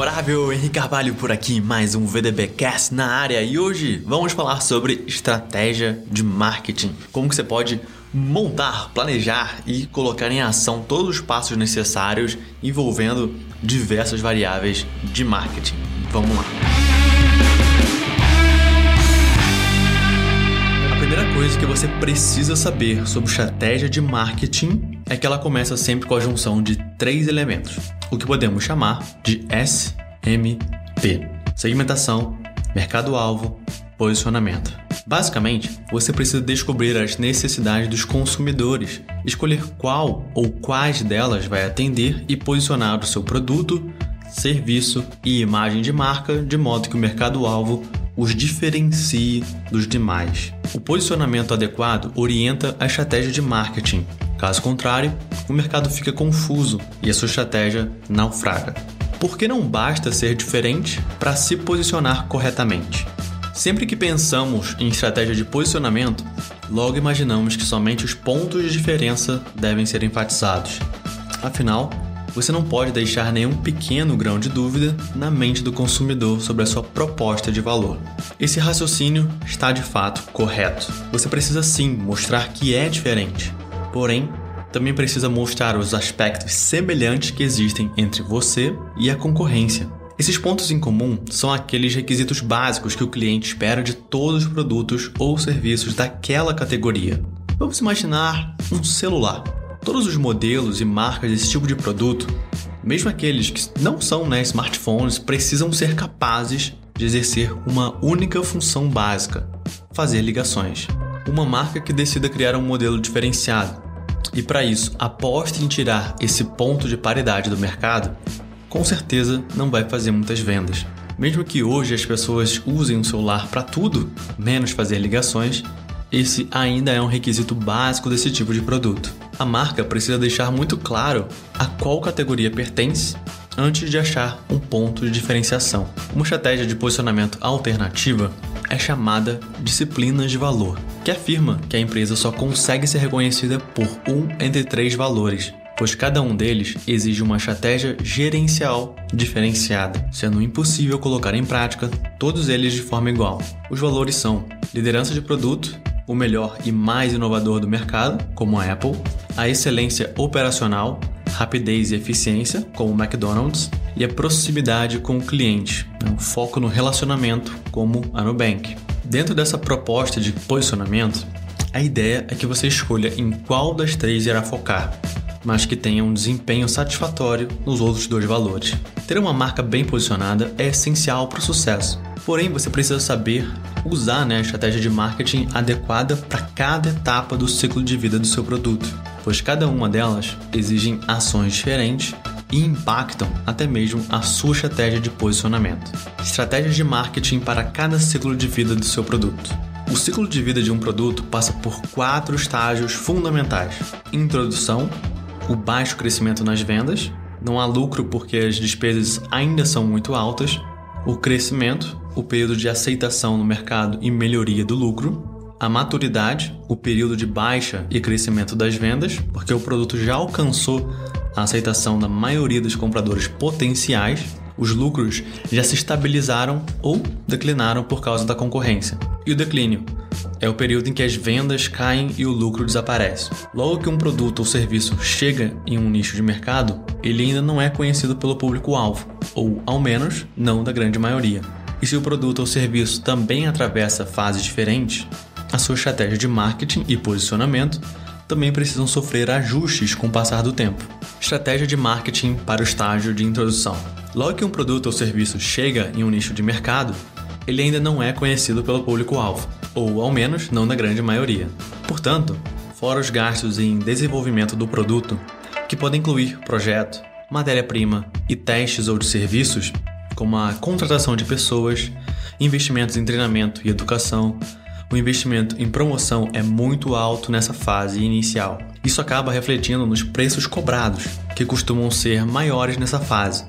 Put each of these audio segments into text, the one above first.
memorável, Henrique Carvalho por aqui, mais um VDBcast na área e hoje vamos falar sobre estratégia de marketing. Como que você pode montar, planejar e colocar em ação todos os passos necessários envolvendo diversas variáveis de marketing. Vamos lá. A primeira coisa que você precisa saber sobre estratégia de marketing é que ela começa sempre com a junção de três elementos, o que podemos chamar de SMP: segmentação, mercado-alvo, posicionamento. Basicamente, você precisa descobrir as necessidades dos consumidores, escolher qual ou quais delas vai atender e posicionar o seu produto, serviço e imagem de marca de modo que o mercado-alvo os diferencie dos demais. O posicionamento adequado orienta a estratégia de marketing. Caso contrário, o mercado fica confuso e a sua estratégia naufraga. Porque não basta ser diferente para se posicionar corretamente. Sempre que pensamos em estratégia de posicionamento, logo imaginamos que somente os pontos de diferença devem ser enfatizados. Afinal, você não pode deixar nenhum pequeno grão de dúvida na mente do consumidor sobre a sua proposta de valor. Esse raciocínio está de fato correto. Você precisa sim mostrar que é diferente, porém, também precisa mostrar os aspectos semelhantes que existem entre você e a concorrência. Esses pontos em comum são aqueles requisitos básicos que o cliente espera de todos os produtos ou serviços daquela categoria. Vamos imaginar um celular. Todos os modelos e marcas desse tipo de produto, mesmo aqueles que não são né, smartphones, precisam ser capazes de exercer uma única função básica: fazer ligações. Uma marca que decida criar um modelo diferenciado e, para isso, aposte em tirar esse ponto de paridade do mercado, com certeza não vai fazer muitas vendas. Mesmo que hoje as pessoas usem o celular para tudo, menos fazer ligações, esse ainda é um requisito básico desse tipo de produto. A marca precisa deixar muito claro a qual categoria pertence antes de achar um ponto de diferenciação. Uma estratégia de posicionamento alternativa é chamada disciplinas de valor, que afirma que a empresa só consegue ser reconhecida por um entre três valores, pois cada um deles exige uma estratégia gerencial diferenciada, sendo impossível colocar em prática todos eles de forma igual. Os valores são liderança de produto, o melhor e mais inovador do mercado, como a Apple, a excelência operacional, rapidez e eficiência, como o McDonald's, e a proximidade com o cliente, um foco no relacionamento, como a Nubank. Dentro dessa proposta de posicionamento, a ideia é que você escolha em qual das três irá focar, mas que tenha um desempenho satisfatório nos outros dois valores. Ter uma marca bem posicionada é essencial para o sucesso. Porém, você precisa saber usar né, a estratégia de marketing adequada para cada etapa do ciclo de vida do seu produto, pois cada uma delas exigem ações diferentes e impactam até mesmo a sua estratégia de posicionamento. Estratégias de marketing para cada ciclo de vida do seu produto. O ciclo de vida de um produto passa por quatro estágios fundamentais: introdução, o baixo crescimento nas vendas, não há lucro porque as despesas ainda são muito altas, o crescimento, o período de aceitação no mercado e melhoria do lucro, a maturidade, o período de baixa e crescimento das vendas, porque o produto já alcançou a aceitação da maioria dos compradores potenciais, os lucros já se estabilizaram ou declinaram por causa da concorrência. E o declínio, é o período em que as vendas caem e o lucro desaparece. Logo que um produto ou serviço chega em um nicho de mercado, ele ainda não é conhecido pelo público-alvo, ou ao menos não da grande maioria. E se o produto ou serviço também atravessa fases diferentes, a sua estratégia de marketing e posicionamento também precisam sofrer ajustes com o passar do tempo. Estratégia de marketing para o estágio de introdução. Logo que um produto ou serviço chega em um nicho de mercado, ele ainda não é conhecido pelo público-alvo, ou ao menos não na grande maioria. Portanto, fora os gastos em desenvolvimento do produto, que podem incluir projeto, matéria-prima e testes ou de serviços, como a contratação de pessoas, investimentos em treinamento e educação, o investimento em promoção é muito alto nessa fase inicial. Isso acaba refletindo nos preços cobrados, que costumam ser maiores nessa fase,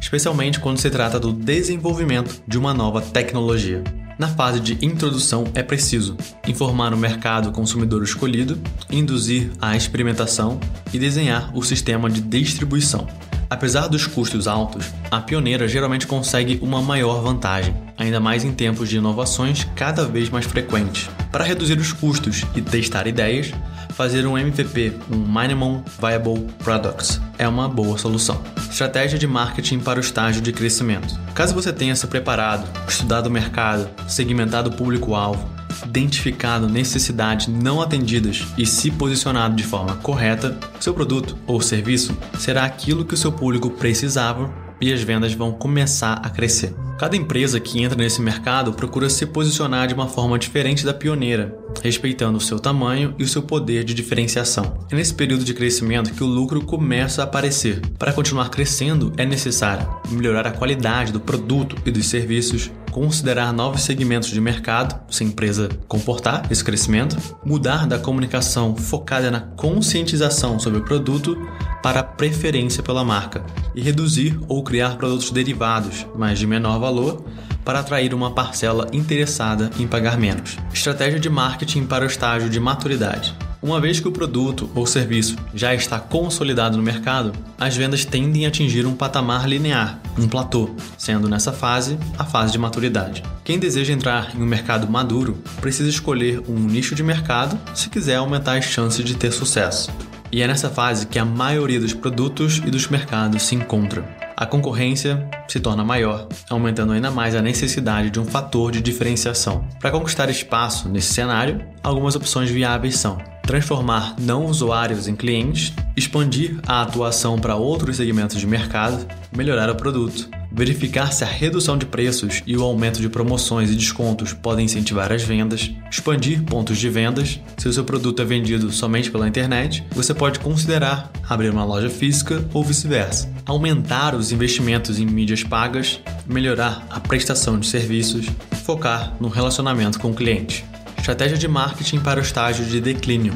especialmente quando se trata do desenvolvimento de uma nova tecnologia. Na fase de introdução é preciso informar o mercado consumidor escolhido, induzir a experimentação e desenhar o sistema de distribuição. Apesar dos custos altos, a pioneira geralmente consegue uma maior vantagem, ainda mais em tempos de inovações cada vez mais frequentes. Para reduzir os custos e testar ideias, fazer um MVP, um Minimum Viable Products, é uma boa solução. Estratégia de marketing para o estágio de crescimento. Caso você tenha se preparado, estudado o mercado, segmentado o público-alvo, identificado necessidades não atendidas e se posicionado de forma correta, seu produto ou serviço será aquilo que o seu público precisava e as vendas vão começar a crescer. Cada empresa que entra nesse mercado procura se posicionar de uma forma diferente da pioneira, respeitando o seu tamanho e o seu poder de diferenciação. É nesse período de crescimento que o lucro começa a aparecer. Para continuar crescendo, é necessário melhorar a qualidade do produto e dos serviços, considerar novos segmentos de mercado, se a empresa comportar esse crescimento, mudar da comunicação focada na conscientização sobre o produto para a preferência pela marca e reduzir ou criar produtos derivados, mas de menor valor, para atrair uma parcela interessada em pagar menos. Estratégia de marketing para o estágio de maturidade. Uma vez que o produto ou serviço já está consolidado no mercado, as vendas tendem a atingir um patamar linear, um platô, sendo nessa fase a fase de maturidade. Quem deseja entrar em um mercado maduro precisa escolher um nicho de mercado se quiser aumentar as chances de ter sucesso. E é nessa fase que a maioria dos produtos e dos mercados se encontra. A concorrência se torna maior, aumentando ainda mais a necessidade de um fator de diferenciação. Para conquistar espaço nesse cenário, algumas opções viáveis são transformar não usuários em clientes, expandir a atuação para outros segmentos de mercado, melhorar o produto, verificar se a redução de preços e o aumento de promoções e descontos podem incentivar as vendas, expandir pontos de vendas. Se o seu produto é vendido somente pela internet, você pode considerar abrir uma loja física ou vice-versa. Aumentar os investimentos em mídias pagas, melhorar a prestação de serviços, focar no relacionamento com o cliente. Estratégia de marketing para o estágio de declínio.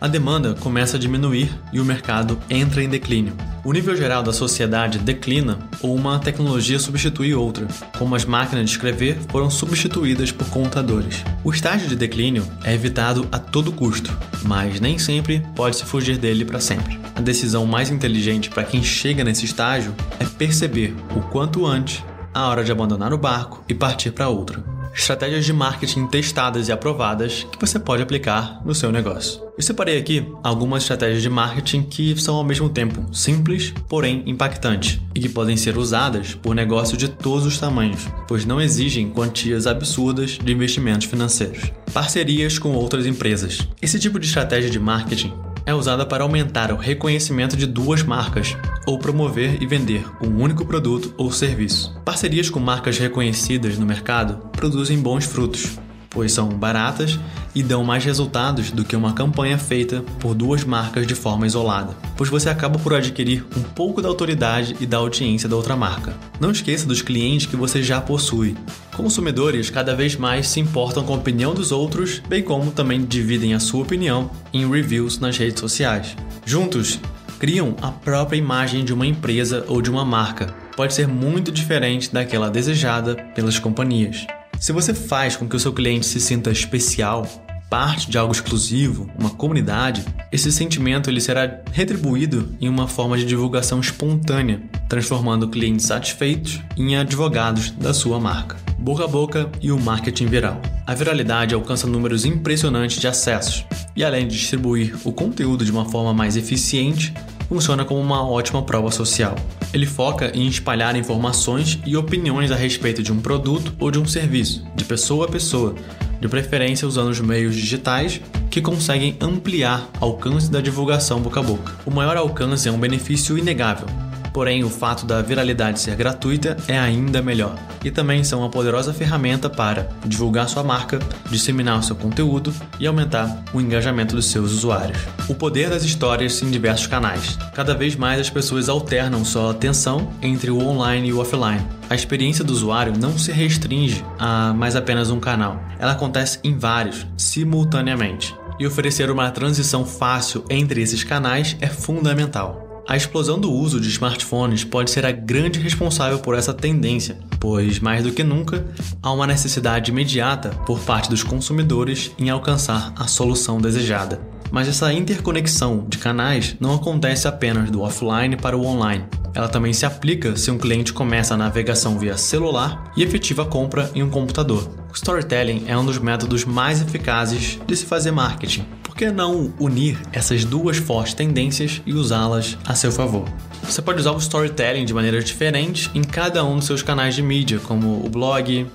A demanda começa a diminuir e o mercado entra em declínio. O nível geral da sociedade declina ou uma tecnologia substitui outra, como as máquinas de escrever foram substituídas por computadores. O estágio de declínio é evitado a todo custo, mas nem sempre pode-se fugir dele para sempre. A decisão mais inteligente para quem chega nesse estágio é perceber o quanto antes a hora de abandonar o barco e partir para outra estratégias de marketing testadas e aprovadas que você pode aplicar no seu negócio. Eu separei aqui algumas estratégias de marketing que são ao mesmo tempo simples, porém impactantes, e que podem ser usadas por negócios de todos os tamanhos, pois não exigem quantias absurdas de investimentos financeiros. Parcerias com outras empresas. Esse tipo de estratégia de marketing é usada para aumentar o reconhecimento de duas marcas ou promover e vender um único produto ou serviço. Parcerias com marcas reconhecidas no mercado produzem bons frutos, pois são baratas e dão mais resultados do que uma campanha feita por duas marcas de forma isolada, pois você acaba por adquirir um pouco da autoridade e da audiência da outra marca. Não esqueça dos clientes que você já possui. Consumidores cada vez mais se importam com a opinião dos outros, bem como também dividem a sua opinião em reviews nas redes sociais. Juntos, criam a própria imagem de uma empresa ou de uma marca. Pode ser muito diferente daquela desejada pelas companhias. Se você faz com que o seu cliente se sinta especial, parte de algo exclusivo, uma comunidade, esse sentimento ele será retribuído em uma forma de divulgação espontânea, transformando clientes satisfeitos em advogados da sua marca. Boca a boca e o marketing viral. A viralidade alcança números impressionantes de acessos e, além de distribuir o conteúdo de uma forma mais eficiente, funciona como uma ótima prova social. Ele foca em espalhar informações e opiniões a respeito de um produto ou de um serviço, de pessoa a pessoa, de preferência usando os meios digitais que conseguem ampliar alcance da divulgação boca a boca. O maior alcance é um benefício inegável, Porém, o fato da viralidade ser gratuita é ainda melhor. E também são uma poderosa ferramenta para divulgar sua marca, disseminar seu conteúdo e aumentar o engajamento dos seus usuários. O poder das histórias em diversos canais. Cada vez mais as pessoas alternam sua atenção entre o online e o offline. A experiência do usuário não se restringe a mais apenas um canal. Ela acontece em vários, simultaneamente. E oferecer uma transição fácil entre esses canais é fundamental. A explosão do uso de smartphones pode ser a grande responsável por essa tendência, pois, mais do que nunca, há uma necessidade imediata por parte dos consumidores em alcançar a solução desejada. Mas essa interconexão de canais não acontece apenas do offline para o online. ela também se aplica se um cliente começa a navegação via celular e efetiva a compra em um computador. O storytelling é um dos métodos mais eficazes de se fazer marketing. Que não unir essas duas fortes tendências e usá-las a seu favor? Você pode usar o storytelling de maneiras diferentes em cada um dos seus canais de mídia, como o blog,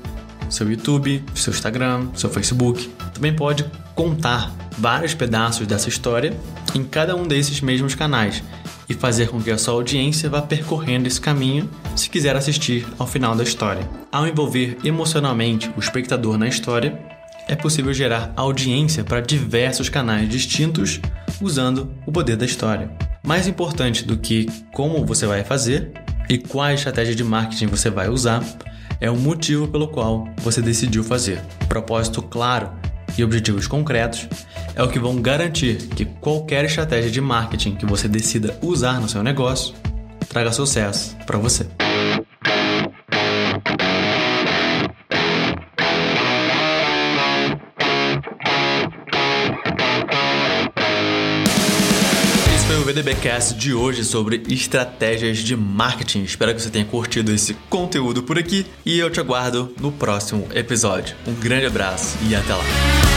seu YouTube, seu Instagram, seu Facebook. Também pode contar vários pedaços dessa história em cada um desses mesmos canais e fazer com que a sua audiência vá percorrendo esse caminho se quiser assistir ao final da história. Ao envolver emocionalmente o espectador na história, é possível gerar audiência para diversos canais distintos usando o poder da história. Mais importante do que como você vai fazer e qual estratégia de marketing você vai usar é o motivo pelo qual você decidiu fazer. Propósito claro e objetivos concretos é o que vão garantir que qualquer estratégia de marketing que você decida usar no seu negócio traga sucesso para você. VDBcast de hoje sobre estratégias de marketing. Espero que você tenha curtido esse conteúdo por aqui e eu te aguardo no próximo episódio. Um grande abraço e até lá.